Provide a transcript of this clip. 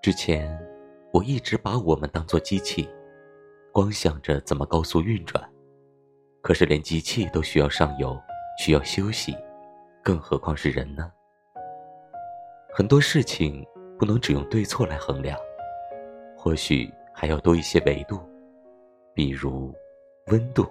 之前我一直把我们当做机器光想着怎么高速运转。可是连机器都需要上游需要休息更何况是人呢？很多事情不能只用对错来衡量或许还要多一些维度比如温度。